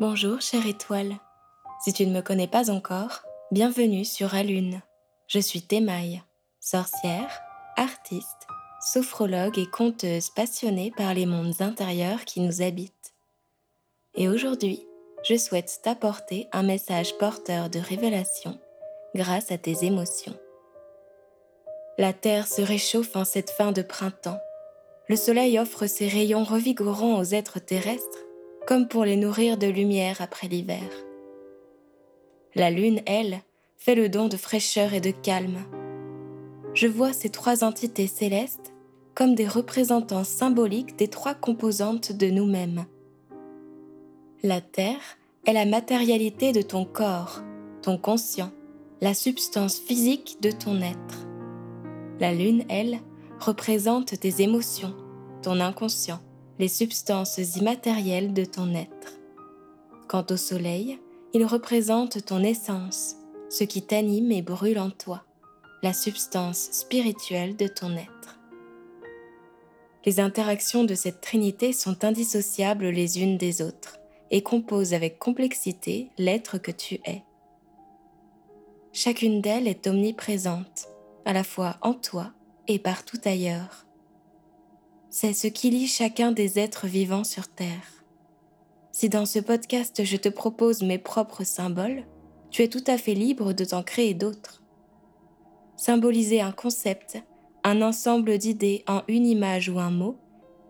Bonjour chère étoile. Si tu ne me connais pas encore, bienvenue sur Alune. Je suis Thémaille, sorcière, artiste, sophrologue et conteuse passionnée par les mondes intérieurs qui nous habitent. Et aujourd'hui, je souhaite t'apporter un message porteur de révélation grâce à tes émotions. La Terre se réchauffe en cette fin de printemps. Le Soleil offre ses rayons revigorants aux êtres terrestres comme pour les nourrir de lumière après l'hiver. La lune, elle, fait le don de fraîcheur et de calme. Je vois ces trois entités célestes comme des représentants symboliques des trois composantes de nous-mêmes. La Terre est la matérialité de ton corps, ton conscient, la substance physique de ton être. La Lune, elle, représente tes émotions, ton inconscient, les substances immatérielles de ton être. Quant au soleil, il représente ton essence, ce qui t'anime et brûle en toi, la substance spirituelle de ton être. Les interactions de cette trinité sont indissociables les unes des autres et composent avec complexité l'être que tu es. Chacune d'elles est omniprésente, à la fois en toi et partout ailleurs c'est ce qui lie chacun des êtres vivants sur Terre. Si dans ce podcast je te propose mes propres symboles, tu es tout à fait libre de t'en créer d'autres. Symboliser un concept, un ensemble d'idées en une image ou un mot,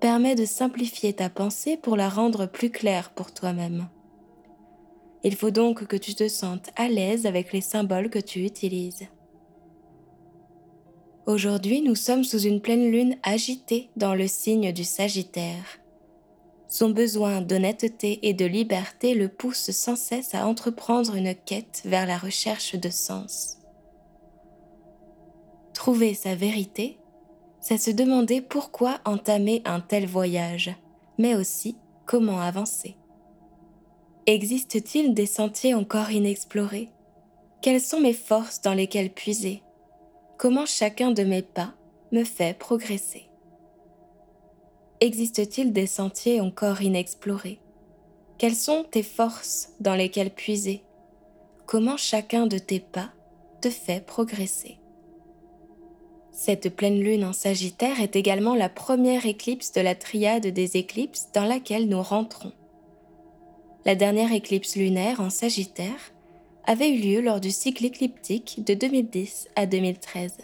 permet de simplifier ta pensée pour la rendre plus claire pour toi-même. Il faut donc que tu te sentes à l'aise avec les symboles que tu utilises. Aujourd'hui, nous sommes sous une pleine lune agitée dans le signe du Sagittaire. Son besoin d'honnêteté et de liberté le pousse sans cesse à entreprendre une quête vers la recherche de sens. Trouver sa vérité, c'est se demander pourquoi entamer un tel voyage, mais aussi comment avancer. Existe-t-il des sentiers encore inexplorés? Quelles sont mes forces dans lesquelles puiser? Comment chacun de mes pas me fait progresser. Existe-t-il des sentiers encore inexplorés? Quelles sont tes forces dans lesquelles puiser? Comment chacun de tes pas te fait progresser? Cette pleine lune en Sagittaire est également la première éclipse de la triade des éclipses dans laquelle nous rentrons. La dernière éclipse lunaire en Sagittaire avait eu lieu lors du cycle écliptique de 2010 à 2013.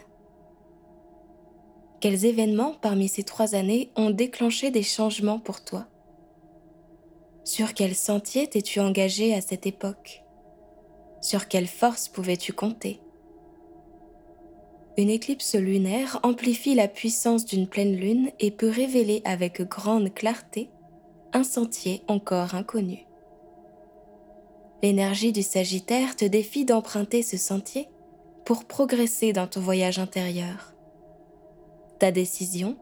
Quels événements parmi ces trois années ont déclenché des changements pour toi? Sur quel sentier t'es-tu engagé à cette époque? Sur quelle force pouvais-tu compter? Une éclipse lunaire amplifie la puissance d'une pleine lune et peut révéler avec grande clarté un sentier encore inconnu. L'énergie du Sagittaire te défie d'emprunter ce sentier pour progresser dans ton voyage intérieur. Ta décision,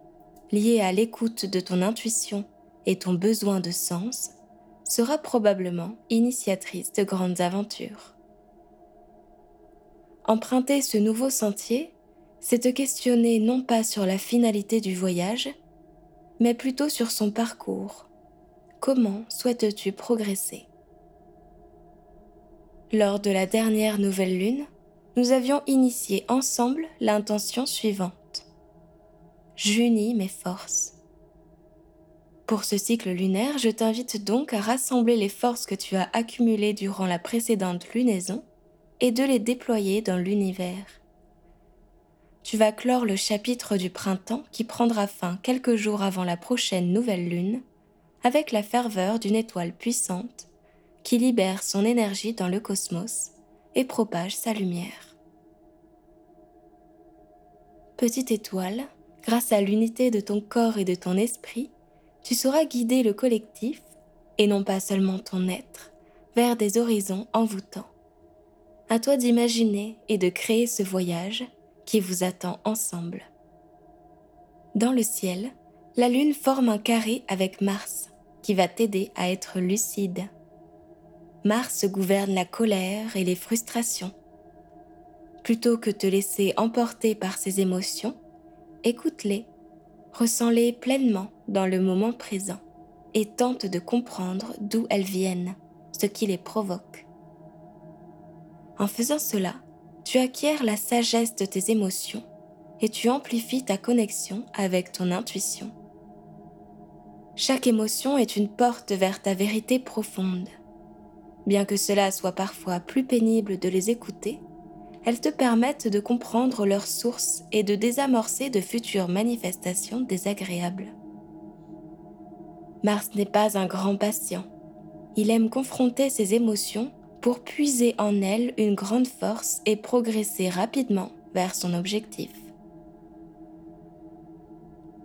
liée à l'écoute de ton intuition et ton besoin de sens, sera probablement initiatrice de grandes aventures. Emprunter ce nouveau sentier, c'est te questionner non pas sur la finalité du voyage, mais plutôt sur son parcours. Comment souhaites-tu progresser? Lors de la dernière nouvelle lune, nous avions initié ensemble l'intention suivante. J'unis mes forces. Pour ce cycle lunaire, je t'invite donc à rassembler les forces que tu as accumulées durant la précédente lunaison et de les déployer dans l'univers. Tu vas clore le chapitre du printemps qui prendra fin quelques jours avant la prochaine nouvelle lune avec la ferveur d'une étoile puissante qui libère son énergie dans le cosmos et propage sa lumière. Petite étoile, grâce à l'unité de ton corps et de ton esprit, tu sauras guider le collectif, et non pas seulement ton être, vers des horizons envoûtants. À toi d'imaginer et de créer ce voyage qui vous attend ensemble. Dans le ciel, la Lune forme un carré avec Mars qui va t'aider à être lucide Mars gouverne la colère et les frustrations. Plutôt que te laisser emporter par ces émotions, écoute-les, ressens-les pleinement dans le moment présent et tente de comprendre d'où elles viennent, ce qui les provoque. En faisant cela, tu acquiers la sagesse de tes émotions et tu amplifies ta connexion avec ton intuition. Chaque émotion est une porte vers ta vérité profonde. Bien que cela soit parfois plus pénible de les écouter, elles te permettent de comprendre leur source et de désamorcer de futures manifestations désagréables. Mars n'est pas un grand patient. Il aime confronter ses émotions pour puiser en elles une grande force et progresser rapidement vers son objectif.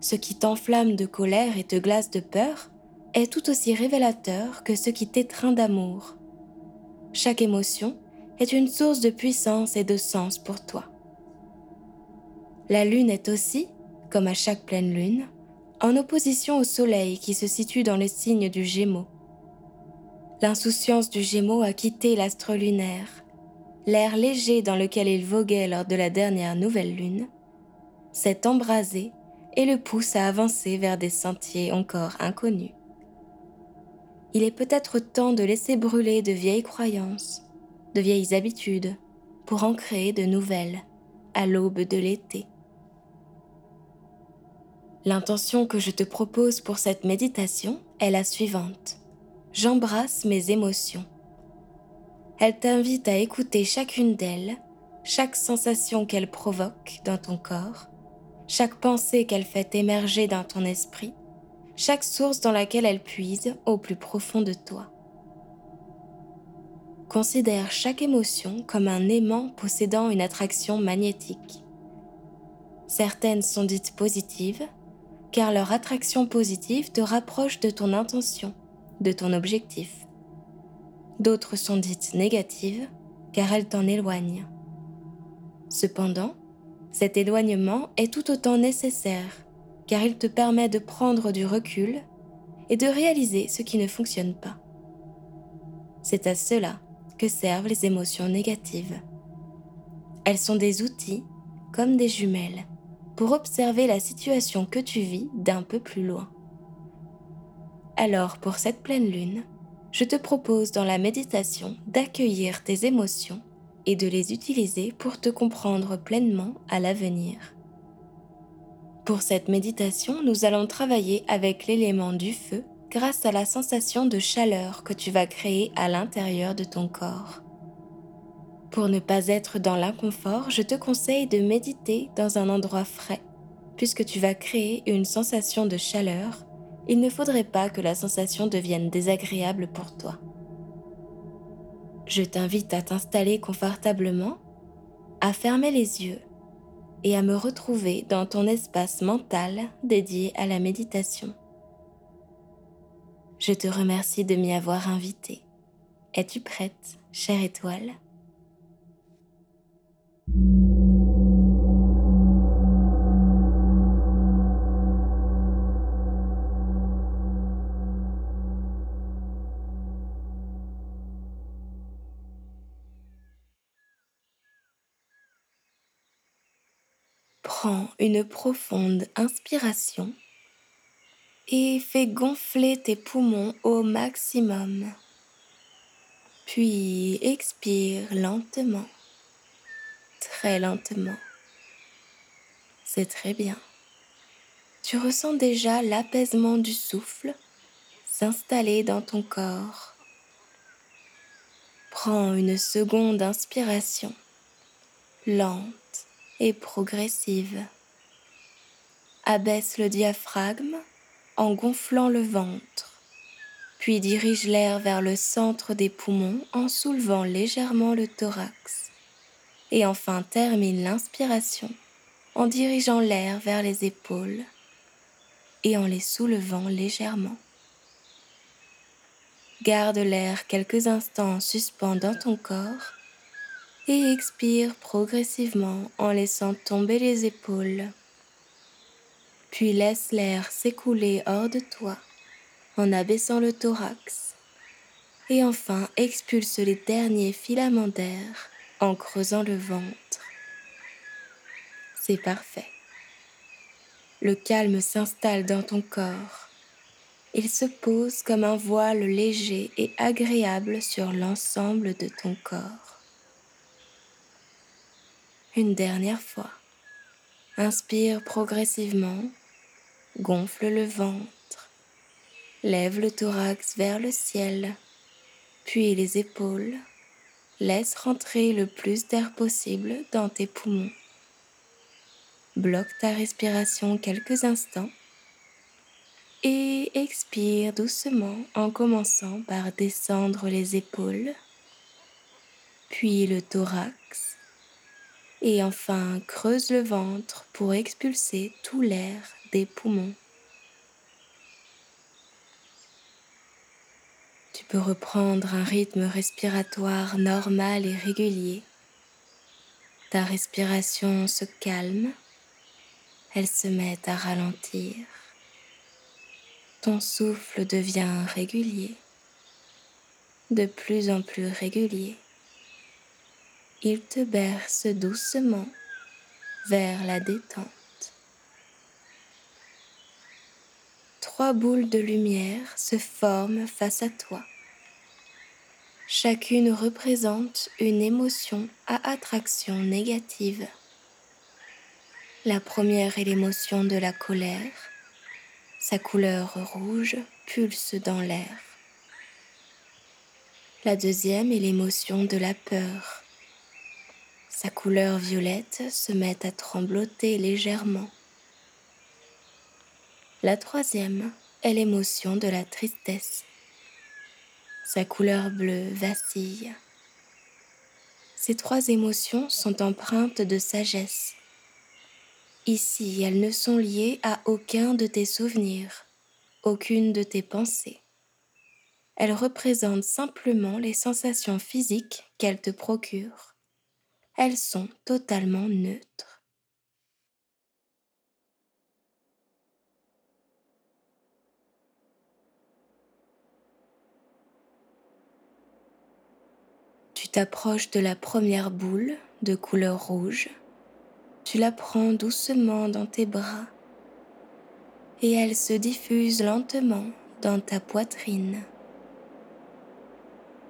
Ce qui t'enflamme de colère et te glace de peur est tout aussi révélateur que ce qui t'étreint d'amour. Chaque émotion est une source de puissance et de sens pour toi. La lune est aussi, comme à chaque pleine lune, en opposition au soleil qui se situe dans le signe du Gémeaux. L'insouciance du Gémeaux a quitté l'astre lunaire, l'air léger dans lequel il voguait lors de la dernière nouvelle lune, s'est embrasé et le pousse à avancer vers des sentiers encore inconnus. Il est peut-être temps de laisser brûler de vieilles croyances, de vieilles habitudes, pour en créer de nouvelles à l'aube de l'été. L'intention que je te propose pour cette méditation est la suivante. J'embrasse mes émotions. Elle t'invite à écouter chacune d'elles, chaque sensation qu'elle provoque dans ton corps, chaque pensée qu'elle fait émerger dans ton esprit, chaque source dans laquelle elle puise au plus profond de toi. Considère chaque émotion comme un aimant possédant une attraction magnétique. Certaines sont dites positives, car leur attraction positive te rapproche de ton intention, de ton objectif. D'autres sont dites négatives, car elles t'en éloignent. Cependant, cet éloignement est tout autant nécessaire, car il te permet de prendre du recul et de réaliser ce qui ne fonctionne pas. C'est à cela que servent les émotions négatives. Elles sont des outils, comme des jumelles, pour observer la situation que tu vis d'un peu plus loin. Alors pour cette pleine lune, je te propose dans la méditation d'accueillir tes émotions et de les utiliser pour te comprendre pleinement à l'avenir. Pour cette méditation, nous allons travailler avec l'élément du feu grâce à la sensation de chaleur que tu vas créer à l'intérieur de ton corps. Pour ne pas être dans l'inconfort, je te conseille de méditer dans un endroit frais. Puisque tu vas créer une sensation de chaleur, il ne faudrait pas que la sensation devienne désagréable pour toi. Je t'invite à t'installer confortablement, à fermer les yeux et à me retrouver dans ton espace mental dédié à la méditation. Je te remercie de m'y avoir invité. Es-tu prête, chère étoile? Prends une profonde inspiration et fais gonfler tes poumons au maximum. Puis expire lentement, très lentement. C'est très bien. Tu ressens déjà l'apaisement du souffle s'installer dans ton corps. Prends une seconde inspiration, lente et progressive. Abaisse le diaphragme en gonflant le ventre, puis dirige l'air vers le centre des poumons en soulevant légèrement le thorax, et enfin termine l'inspiration en dirigeant l'air vers les épaules et en les soulevant légèrement. Garde l'air quelques instants en suspens dans ton corps et expire progressivement en laissant tomber les épaules puis laisse l'air s'écouler hors de toi en abaissant le thorax. Et enfin expulse les derniers filaments d'air en creusant le ventre. C'est parfait. Le calme s'installe dans ton corps il se pose comme un voile léger et agréable sur l'ensemble de ton corps. Une dernière fois, inspire progressivement, gonfle le ventre, lève le thorax vers le ciel, puis les épaules, laisse rentrer le plus d'air possible dans tes poumons. Bloque ta respiration quelques instants. Et expire doucement en commençant par descendre les épaules, puis le thorax, et enfin creuse le ventre pour expulser tout l'air des poumons. Tu peux reprendre un rythme respiratoire normal et régulier. Ta respiration se calme, elle se met à ralentir ton souffle devient régulier, de plus en plus régulier. Il te berce doucement vers la détente. Trois boules de lumière se forment face à toi. Chacune représente une émotion à attraction négative. La première est l'émotion de la colère sa couleur rouge pulse dans l'air. La deuxième est l'émotion de la peur. Sa couleur violette se met à trembloter légèrement. La troisième est l'émotion de la tristesse. Sa couleur bleue vacille. Ces trois émotions sont empreintes de sagesse Ici, elles ne sont liées à aucun de tes souvenirs, aucune de tes pensées. Elles représentent simplement les sensations physiques qu'elles te procurent. Elles sont totalement neutres. Tu t'approches de la première boule de couleur rouge tu la prends doucement dans tes bras et elle se diffuse lentement dans ta poitrine.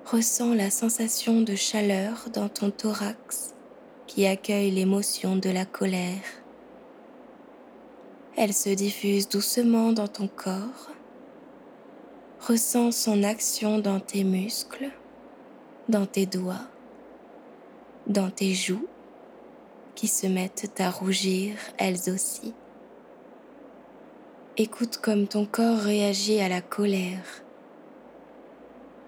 Ressens la sensation de chaleur dans ton thorax qui accueille l'émotion de la colère. Elle se diffuse doucement dans ton corps. Ressens son action dans tes muscles, dans tes doigts, dans tes joues qui se mettent à rougir elles aussi. Écoute comme ton corps réagit à la colère.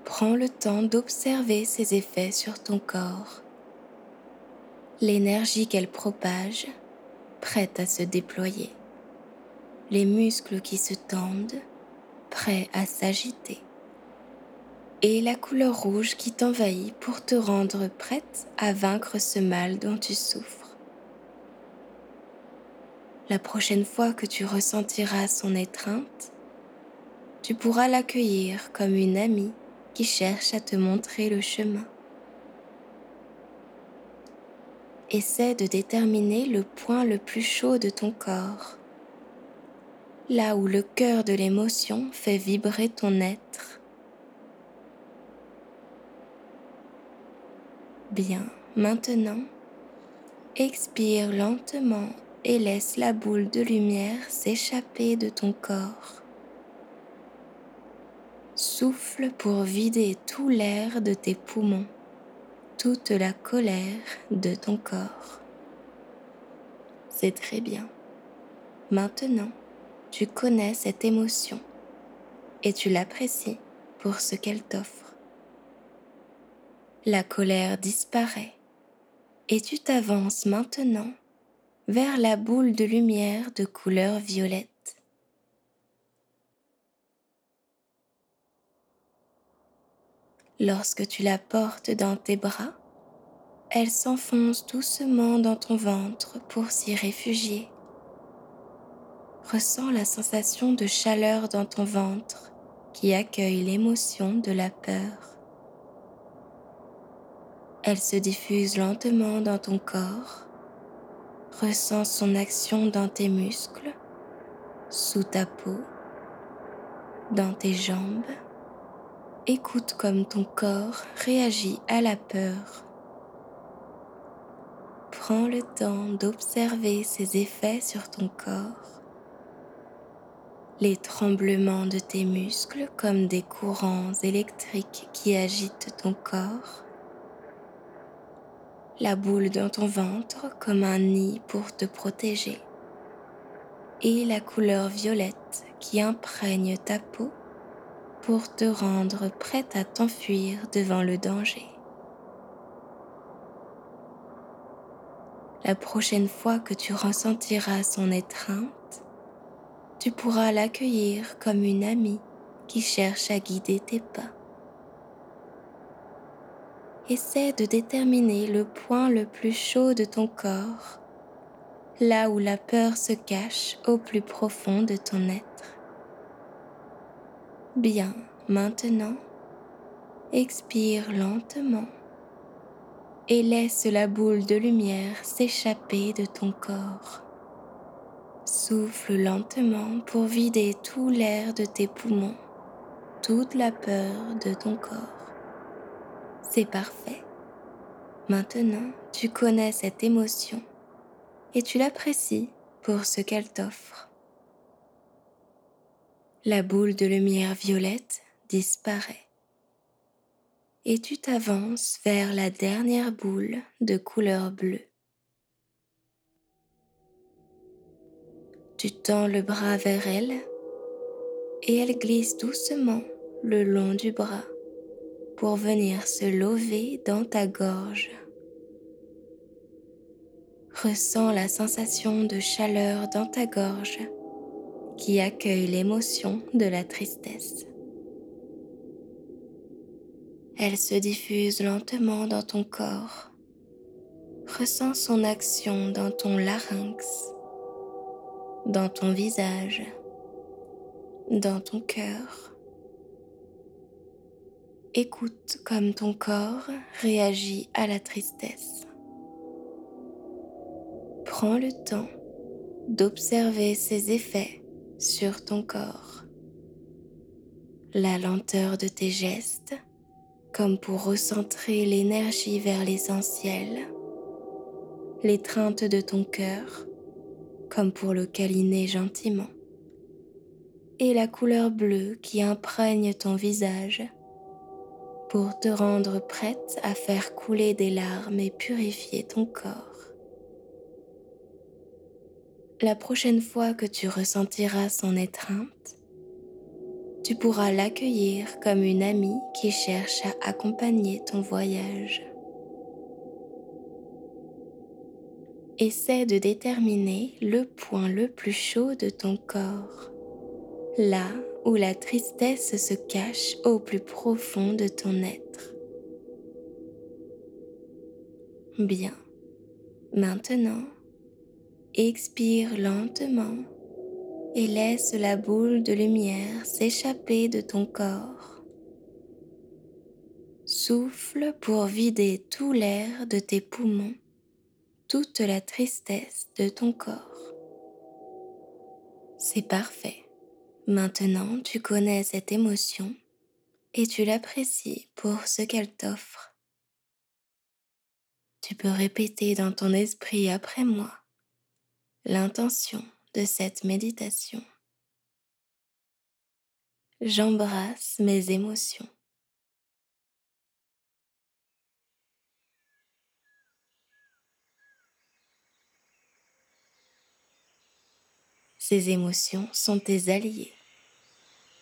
Prends le temps d'observer ses effets sur ton corps. L'énergie qu'elle propage, prête à se déployer. Les muscles qui se tendent, prêts à s'agiter. Et la couleur rouge qui t'envahit pour te rendre prête à vaincre ce mal dont tu souffres la prochaine fois que tu ressentiras son étreinte, tu pourras l'accueillir comme une amie qui cherche à te montrer le chemin. Essaie de déterminer le point le plus chaud de ton corps, là où le cœur de l'émotion fait vibrer ton être. Bien, maintenant, expire lentement et laisse la boule de lumière s'échapper de ton corps. Souffle pour vider tout l'air de tes poumons, toute la colère de ton corps. C'est très bien. Maintenant, tu connais cette émotion et tu l'apprécies pour ce qu'elle t'offre. La colère disparaît et tu t'avances maintenant vers la boule de lumière de couleur violette. Lorsque tu la portes dans tes bras, elle s'enfonce doucement dans ton ventre pour s'y réfugier. Ressens la sensation de chaleur dans ton ventre qui accueille l'émotion de la peur. Elle se diffuse lentement dans ton corps Ressens son action dans tes muscles, sous ta peau, dans tes jambes. Écoute comme ton corps réagit à la peur. Prends le temps d'observer ses effets sur ton corps. Les tremblements de tes muscles comme des courants électriques qui agitent ton corps. La boule dans ton ventre comme un nid pour te protéger. Et la couleur violette qui imprègne ta peau pour te rendre prête à t'enfuir devant le danger. La prochaine fois que tu ressentiras son étreinte, tu pourras l'accueillir comme une amie qui cherche à guider tes pas. Essaie de déterminer le point le plus chaud de ton corps, là où la peur se cache au plus profond de ton être. Bien, maintenant, expire lentement et laisse la boule de lumière s'échapper de ton corps. Souffle lentement pour vider tout l'air de tes poumons, toute la peur de ton corps. C'est parfait. Maintenant, tu connais cette émotion et tu l'apprécies pour ce qu'elle t'offre la boule de lumière violette disparaît et tu t'avances vers la dernière boule de couleur bleue. Tu tends le bras vers elle et elle glisse doucement le long du bras pour venir se lever dans ta gorge. Ressens la sensation de chaleur dans ta gorge qui accueille l'émotion de la tristesse. Elle se diffuse lentement dans ton corps. Ressens son action dans ton larynx, dans ton visage, dans ton cœur. Écoute comme ton corps réagit à la tristesse. Prends le temps d'observer ses effets sur ton corps. La lenteur de tes gestes, comme pour recentrer l'énergie vers l'essentiel. L'étreinte de ton cœur, comme pour le câliner gentiment. Et la couleur bleue qui imprègne ton visage pour te rendre prête à faire couler des larmes et purifier ton corps. La prochaine fois que tu ressentiras son étreinte, tu pourras l'accueillir comme une amie qui cherche à accompagner ton voyage. Essaie de déterminer le point le plus chaud de ton corps, là où la tristesse se cache au plus profond de ton être. Bien, maintenant, Expire lentement et laisse la boule de lumière s'échapper de ton corps. Souffle pour vider tout l'air de tes poumons, toute la tristesse de ton corps. C'est parfait. Maintenant, tu connais cette émotion et tu l'apprécies pour ce qu'elle t'offre. Tu peux répéter dans ton esprit après moi l'intention de cette méditation. J'embrasse mes émotions. Ces émotions sont tes alliés.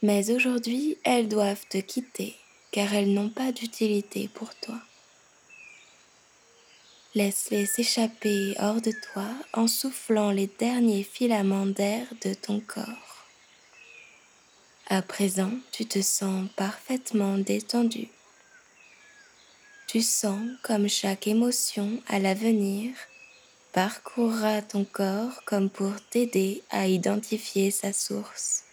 Mais aujourd'hui, elles doivent te quitter car elles n'ont pas d'utilité pour toi. Laisse-les s'échapper hors de toi en soufflant les derniers filaments d'air de ton corps. À présent, tu te sens parfaitement détendu. Tu sens comme chaque émotion à l'avenir parcourra ton corps comme pour t'aider à identifier sa source.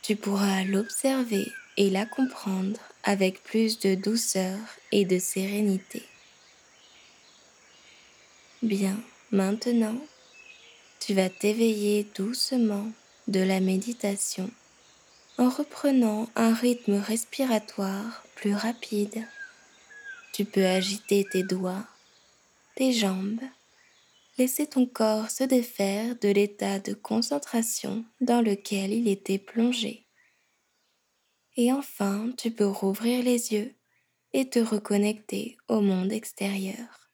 Tu pourras l'observer et la comprendre avec plus de douceur et de sérénité. Bien, maintenant, tu vas t'éveiller doucement de la méditation en reprenant un rythme respiratoire plus rapide. Tu peux agiter tes doigts, tes jambes, laisser ton corps se défaire de l'état de concentration dans lequel il était plongé. Et enfin, tu peux rouvrir les yeux et te reconnecter au monde extérieur.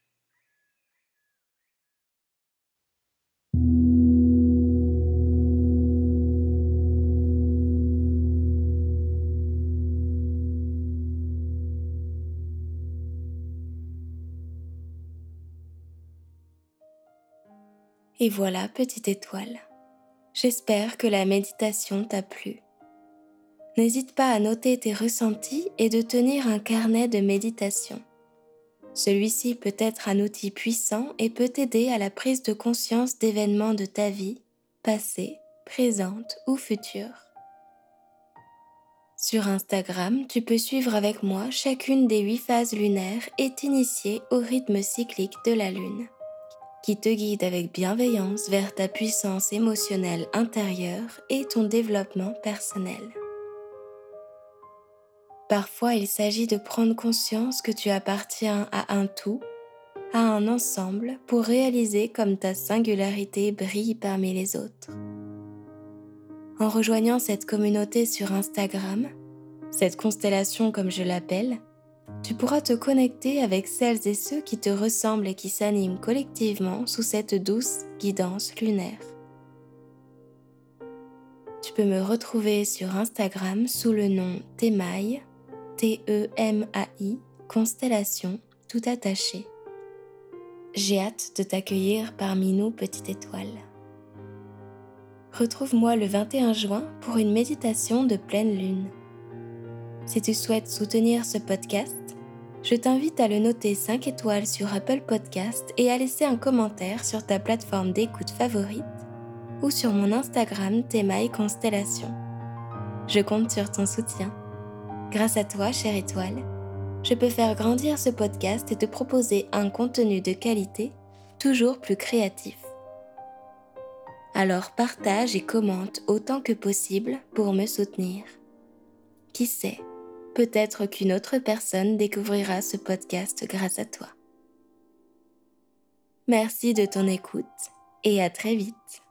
Et voilà, petite étoile. J'espère que la méditation t'a plu. N'hésite pas à noter tes ressentis et de tenir un carnet de méditation. Celui-ci peut être un outil puissant et peut t'aider à la prise de conscience d'événements de ta vie, passée, présente ou future. Sur Instagram, tu peux suivre avec moi chacune des huit phases lunaires et t'initier au rythme cyclique de la Lune qui te guide avec bienveillance vers ta puissance émotionnelle intérieure et ton développement personnel. Parfois, il s'agit de prendre conscience que tu appartiens à un tout, à un ensemble pour réaliser comme ta singularité brille parmi les autres. En rejoignant cette communauté sur Instagram, cette constellation comme je l'appelle, tu pourras te connecter avec celles et ceux qui te ressemblent et qui s'animent collectivement sous cette douce guidance lunaire. Tu peux me retrouver sur Instagram sous le nom Temaï, T-E-M-A-I, constellation tout attaché. J'ai hâte de t'accueillir parmi nous, petite étoile. Retrouve-moi le 21 juin pour une méditation de pleine lune. Si tu souhaites soutenir ce podcast, je t'invite à le noter 5 étoiles sur Apple Podcast et à laisser un commentaire sur ta plateforme d'écoute favorite ou sur mon Instagram Thémaï Constellation. Je compte sur ton soutien. Grâce à toi, chère étoile, je peux faire grandir ce podcast et te proposer un contenu de qualité toujours plus créatif. Alors partage et commente autant que possible pour me soutenir. Qui sait? Peut-être qu'une autre personne découvrira ce podcast grâce à toi. Merci de ton écoute et à très vite.